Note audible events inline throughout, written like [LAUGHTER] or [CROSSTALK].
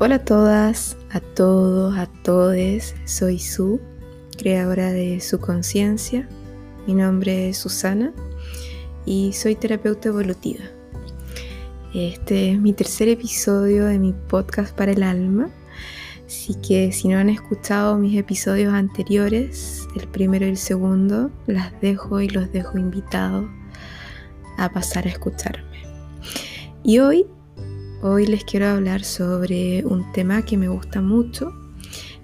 Hola a todas, a todos, a todes. Soy Su, creadora de Su Conciencia. Mi nombre es Susana y soy terapeuta evolutiva. Este es mi tercer episodio de mi podcast para el alma. Así que si no han escuchado mis episodios anteriores, el primero y el segundo, las dejo y los dejo invitados a pasar a escucharme. Y hoy Hoy les quiero hablar sobre un tema que me gusta mucho,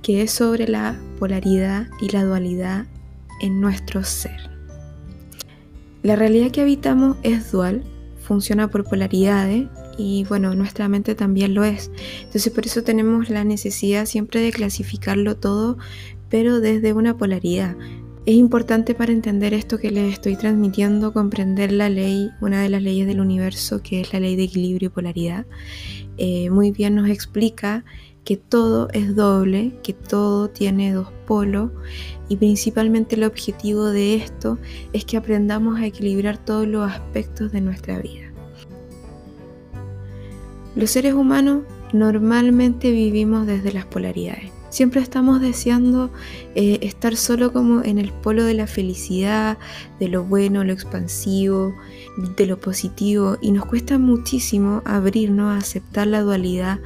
que es sobre la polaridad y la dualidad en nuestro ser. La realidad que habitamos es dual, funciona por polaridades y bueno, nuestra mente también lo es. Entonces por eso tenemos la necesidad siempre de clasificarlo todo, pero desde una polaridad. Es importante para entender esto que les estoy transmitiendo, comprender la ley, una de las leyes del universo, que es la ley de equilibrio y polaridad. Eh, muy bien nos explica que todo es doble, que todo tiene dos polos y principalmente el objetivo de esto es que aprendamos a equilibrar todos los aspectos de nuestra vida. Los seres humanos normalmente vivimos desde las polaridades. Siempre estamos deseando eh, estar solo como en el polo de la felicidad, de lo bueno, lo expansivo, de lo positivo y nos cuesta muchísimo abrirnos a aceptar la dualidad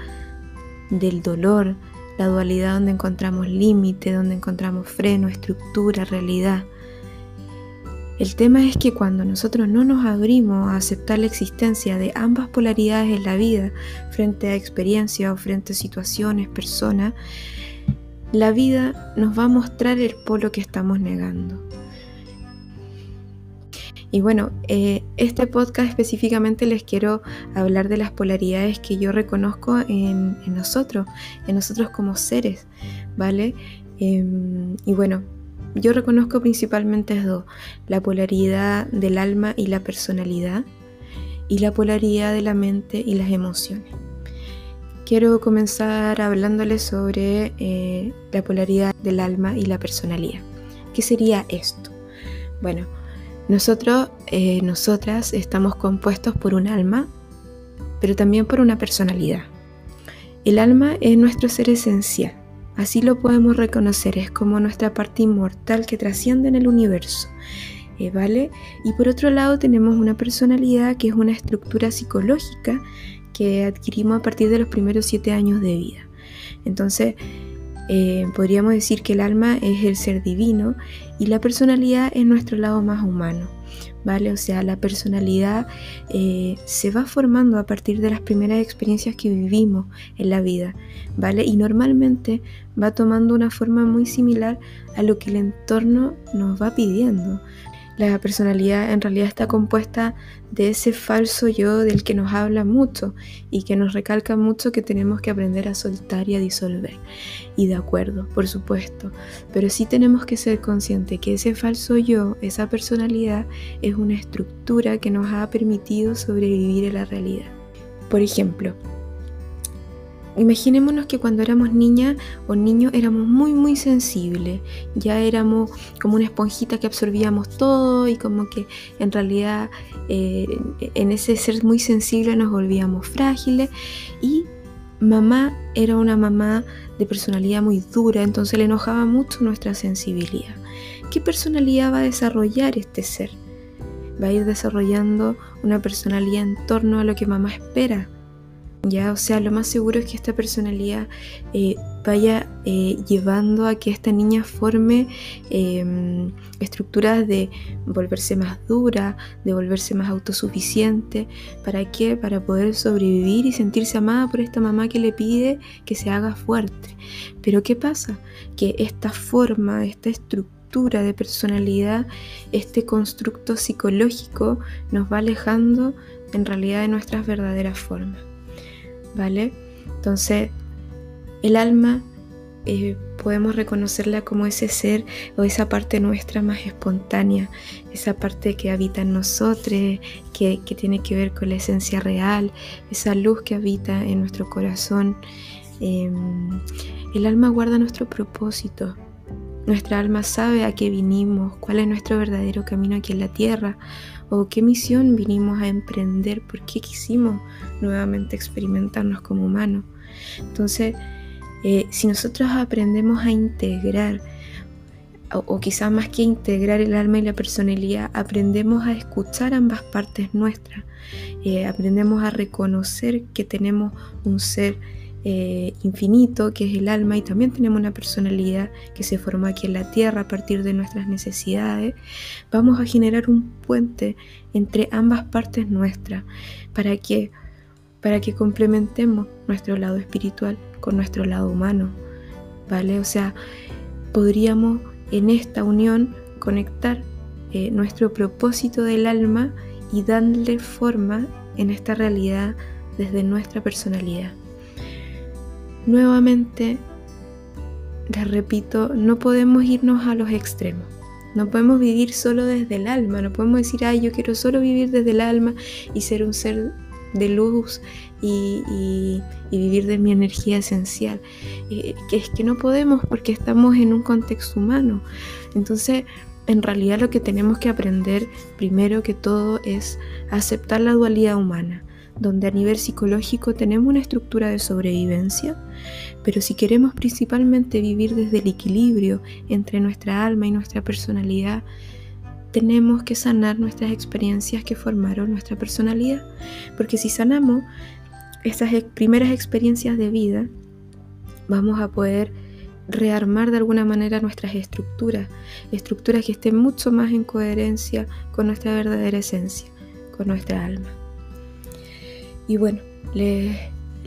del dolor, la dualidad donde encontramos límite, donde encontramos freno, estructura, realidad. El tema es que cuando nosotros no nos abrimos a aceptar la existencia de ambas polaridades en la vida, frente a experiencias o frente a situaciones, personas, la vida nos va a mostrar el polo que estamos negando. Y bueno, eh, este podcast específicamente les quiero hablar de las polaridades que yo reconozco en, nosotros, en nosotros como seres, ¿vale? Em, y bueno, yo reconozco principalmente dos, la polaridad del alma y la personalidad, y la polaridad de la mente y las emociones. Quiero comenzar hablándoles sobre eh, la polaridad del alma y la personalidad. ¿Qué sería esto? Bueno, nosotros, eh, nosotras estamos compuestos por un alma, pero también por una personalidad. El alma es nuestro ser esencial, así lo podemos reconocer, es como nuestra parte inmortal que trasciende en el universo. Eh, ¿Vale? Y por otro lado tenemos una personalidad que es una estructura psicológica que adquirimos a partir de los primeros siete años de vida. Entonces, eh, podríamos decir que el alma es el ser divino y la personalidad es nuestro lado más humano. ¿Vale? O sea, la personalidad eh, se va formando a partir de las primeras experiencias que vivimos en la vida, ¿vale? Y normalmente va tomando una forma muy similar a lo que el entorno nos va pidiendo. La personalidad en realidad está compuesta de ese falso yo del que nos habla mucho y que nos recalca mucho que tenemos que aprender a soltar y a disolver. Y de acuerdo, por supuesto, pero sí tenemos que ser conscientes que ese falso yo, esa personalidad, es una estructura que nos ha permitido sobrevivir en la realidad. Por ejemplo, Imaginémonos que cuando éramos niñas o niños éramos muy muy sensibles, ya éramos como una esponjita que absorbíamos todo y como que en realidad eh, en ese ser muy sensible nos volvíamos frágiles y mamá era una mamá de personalidad muy dura, entonces le enojaba mucho nuestra sensibilidad. ¿Qué personalidad va a desarrollar este ser? Va a ir desarrollando una personalidad en torno a lo que mamá espera o sea, lo más seguro es que esta personalidad eh, vaya eh, llevando a que esta niña forme em, estructuras de volverse más dura, de volverse más autosuficiente. ¿Para qué? Para poder sobrevivir y sentirse amada por esta mamá que le pide que se haga fuerte. Pero ¿qué pasa? Que esta forma, esta estructura de personalidad, este constructo psicológico nos va alejando en realidad de nuestras verdaderas formas. ¿Vale? Entonces, el alma eh, podemos reconocerla como ese ser o esa parte nuestra más espontánea, esa parte que habita en nosotros, que, tiene que ver con la esencia real, esa luz que habita en nuestro corazón. Em, el alma guarda nuestro propósito. Nuestra alma sabe a qué vinimos, cuál es nuestro verdadero camino aquí en la tierra. o qué misión vinimos a emprender, por qué quisimos nuevamente experimentarnos como humanos. Entonces, eh, si nosotros aprendemos a integrar, o, quizás más que integrar el alma y la personalidad, aprendemos a escuchar ambas partes nuestras, eh, aprendemos a reconocer que tenemos un ser eh, infinito, que es el alma, y también tenemos una personalidad que se forma aquí en la tierra a partir de nuestras necesidades, vamos a generar un puente entre ambas partes nuestras. ¿Para que Para que complementemos nuestro lado espiritual con nuestro lado humano, ¿vale? O sea, podríamos en esta unión conectar eh, nuestro propósito del alma y darle forma en esta realidad desde nuestra personalidad. Nuevamente, les repito, no podemos irnos a los extremos. No podemos vivir solo desde el alma, no podemos decir, ay, yo quiero solo vivir desde el alma y ser un ser de luz y, vivir de mi energía esencial. que es que no podemos porque estamos en un contexto humano. Entonces, en realidad lo que tenemos que aprender primero que todo es aceptar la dualidad humana, donde a nivel psicológico tenemos una estructura de sobrevivencia, pero si queremos principalmente vivir desde el equilibrio entre nuestra alma y nuestra personalidad, tenemos que sanar nuestras experiencias que formaron nuestra personalidad. Porque si sanamos estas primeras experiencias de vida, vamos a poder rearmar de alguna manera nuestras estructuras, estructuras que estén mucho más en coherencia con nuestra verdadera esencia, con nuestra alma. Y bueno, les,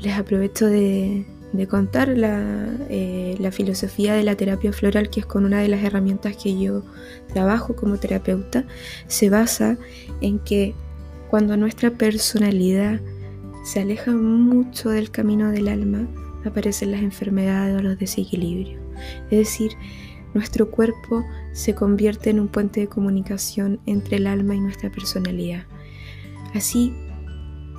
les aprovecho de, contar eh, la, filosofía de la terapia floral, que es con una de las herramientas que yo trabajo como terapeuta, se basa en que cuando nuestra personalidad se aleja mucho del camino del alma, aparecen las enfermedades o los desequilibrios. Es decir, nuestro cuerpo se convierte en un puente de comunicación entre el alma y nuestra personalidad. Así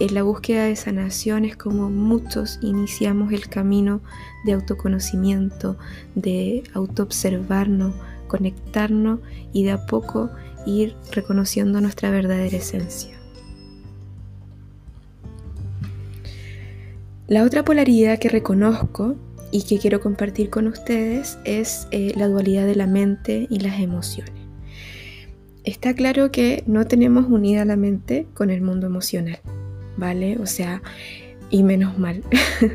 en la búsqueda de sanación es como muchos iniciamos el camino de autoconocimiento, de autoobservarnos, conectarnos y de a poco ir reconociendo nuestra verdadera esencia. La otra polaridad que reconozco y que quiero compartir con ustedes es eh, la dualidad de la mente y las emociones. Está claro que no tenemos unida la mente con el mundo emocional. ¿Vale? O sea, y menos mal,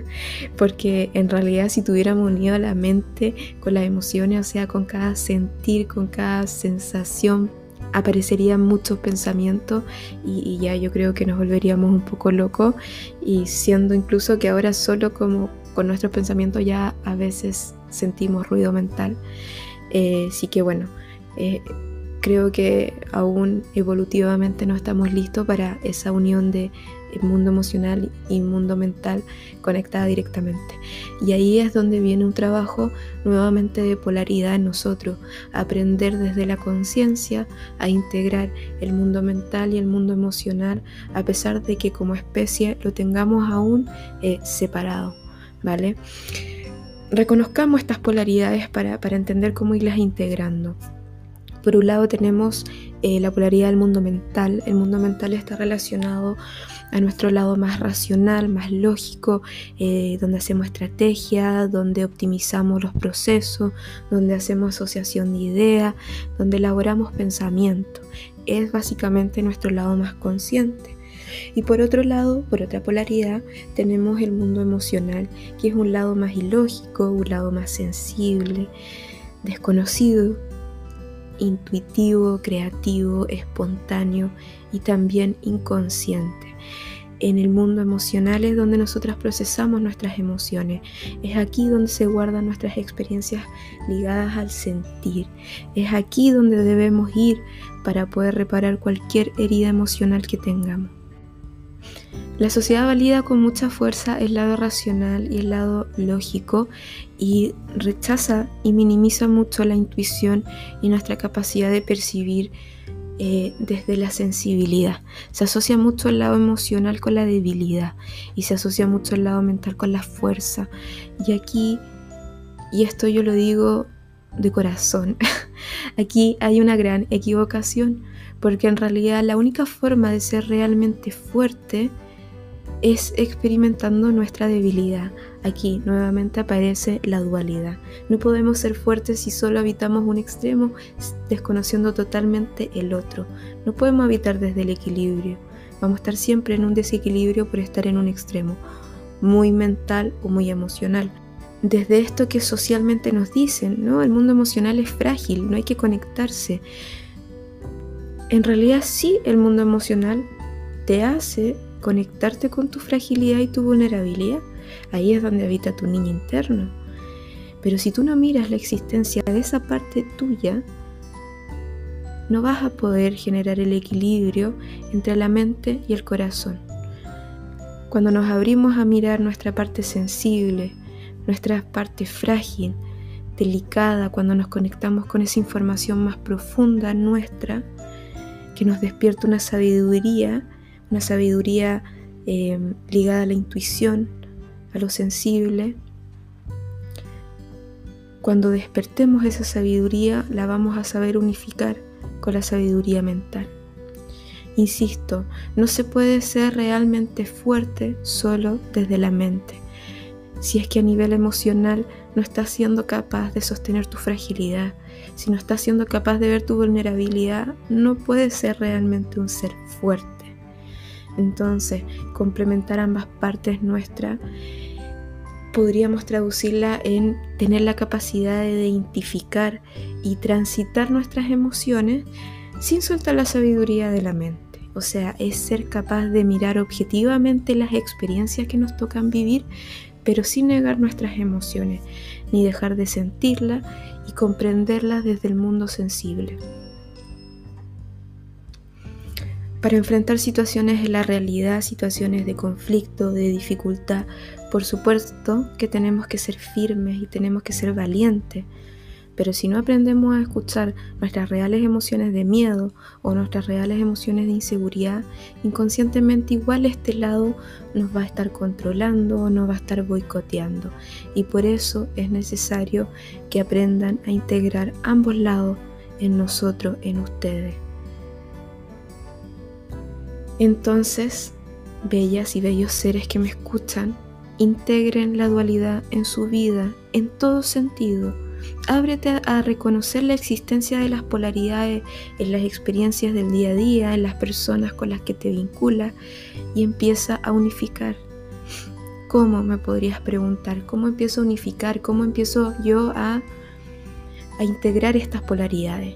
[LAUGHS] porque en realidad si tuviéramos unido la mente con las emociones, o sea, con cada sentir, con cada sensación, aparecerían muchos pensamientos y, ya yo creo que nos volveríamos un poco locos y siendo incluso que ahora solo como con nuestros pensamientos ya a veces sentimos ruido mental. Eh, así que bueno, eh, creo que aún evolutivamente no estamos listos para esa unión de mundo emocional y mundo mental conectada directamente. Y ahí es donde viene un trabajo nuevamente de polaridad en nosotros, aprender desde la conciencia a integrar el mundo mental y el mundo emocional, a pesar de que como especie lo tengamos aún eh, separado, ¿vale? Reconozcamos estas polaridades para, para entender cómo irlas integrando. Por un lado tenemos eh, la polaridad del mundo mental. El mundo mental está relacionado a nuestro lado más racional, más lógico, eh, donde hacemos estrategia, donde optimizamos los procesos, donde hacemos asociación de ideas, donde elaboramos pensamiento. Es básicamente nuestro lado más consciente. Y por otro lado, por otra polaridad, tenemos el mundo emocional, que es un lado más ilógico, un lado más sensible, desconocido, intuitivo, creativo, espontáneo y también inconsciente. En el mundo emocional es donde nosotras procesamos nuestras emociones. Es aquí donde se guardan nuestras experiencias ligadas al sentir. Es aquí donde debemos ir para poder reparar cualquier herida emocional que tengamos. La sociedad valida con mucha fuerza el lado racional y el lado lógico y rechaza y minimiza mucho la intuición y nuestra capacidad de percibir eh, desde la sensibilidad. Se asocia mucho el lado emocional con la debilidad y se asocia mucho el lado mental con la fuerza. Y aquí, y esto yo lo digo de corazón, [LAUGHS] aquí hay una gran equivocación porque en realidad la única forma de ser realmente fuerte es experimentando nuestra debilidad. Aquí nuevamente aparece la dualidad. No podemos ser fuertes si solo habitamos un extremo, desconociendo totalmente el otro. No podemos habitar desde el equilibrio. Vamos a estar siempre en un desequilibrio por estar en un extremo, muy mental o muy emocional. Desde esto que socialmente nos dicen, ¿no? El mundo emocional es frágil, no hay que conectarse. En realidad sí, el mundo emocional te hace conectarte con tu fragilidad y tu vulnerabilidad. Ahí es donde habita tu niño interno. Pero si tú no miras la existencia de esa parte tuya, no vas a poder generar el equilibrio entre la mente y el corazón. Cuando nos abrimos a mirar nuestra parte sensible, nuestra parte frágil, delicada, cuando nos conectamos con esa información más profunda nuestra, que nos despierta una sabiduría, una sabiduría eh, ligada a la intuición, a lo sensible. Cuando despertemos esa sabiduría, la vamos a saber unificar con la sabiduría mental. Insisto, no se puede ser realmente fuerte solo desde la mente. Si es que a nivel emocional no estás siendo capaz de sostener tu fragilidad, si no estás siendo capaz de ver tu vulnerabilidad, no puedes ser realmente un ser fuerte. Entonces, complementar ambas partes nuestras, podríamos traducirla en tener la capacidad de identificar y transitar nuestras emociones sin soltar la sabiduría de la mente. O sea, es ser capaz de mirar objetivamente las experiencias que nos tocan vivir, pero sin negar nuestras emociones, ni dejar de sentirlas y comprenderlas desde el mundo sensible. Para enfrentar situaciones en la realidad, situaciones de conflicto, de dificultad, por supuesto que tenemos que ser firmes y tenemos que ser valientes. Pero si no aprendemos a escuchar nuestras reales emociones de miedo o nuestras reales emociones de inseguridad, inconscientemente igual este lado nos va a estar controlando o nos va a estar boicoteando. Y por eso es necesario que aprendan a integrar ambos lados en nosotros, en ustedes. Entonces, bellas y bellos seres que me escuchan, integren la dualidad en su vida en todo sentido. Ábrete a reconocer la existencia de las polaridades en las experiencias del día a día, en las personas con las que te vinculas y empieza a unificar. ¿Cómo me podrías preguntar? ¿Cómo empiezo a unificar? ¿Cómo empiezo yo a, a integrar estas polaridades?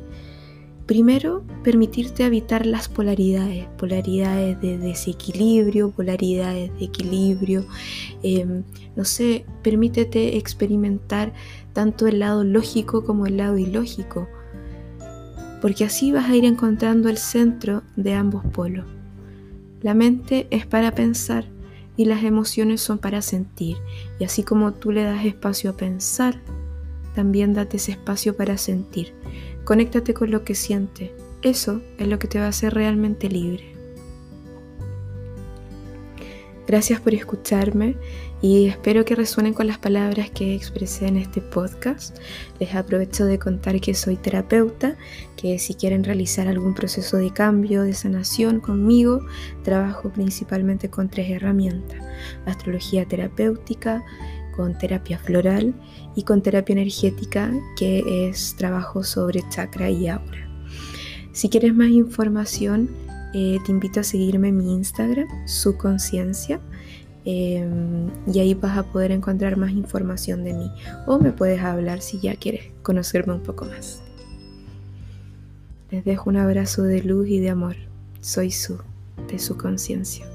Primero, permitirte habitar las polaridades, polaridades de desequilibrio, polaridades de equilibrio. Em, no sé, permítete experimentar tanto el lado lógico como el lado ilógico, porque así vas a ir encontrando el centro de ambos polos. La mente es para pensar y las emociones son para sentir, y así como tú le das espacio a pensar, también date ese espacio para sentir. Conéctate con lo que siente. Eso es lo que te va a hacer realmente libre. Gracias por escucharme y espero que resuenen con las palabras que expresé en este podcast. Les aprovecho de contar que soy terapeuta, que si quieren realizar algún proceso de cambio, de sanación conmigo, trabajo principalmente con tres herramientas. Astrología terapéutica, con terapia floral y con terapia energética, que es trabajo sobre chakra y aura. Si quieres más información, eh, te invito a seguirme en mi Instagram, su conciencia, em, y ahí vas a poder encontrar más información de mí. O me puedes hablar si ya quieres conocerme un poco más. Les dejo un abrazo de luz y de amor. Soy su, de su conciencia.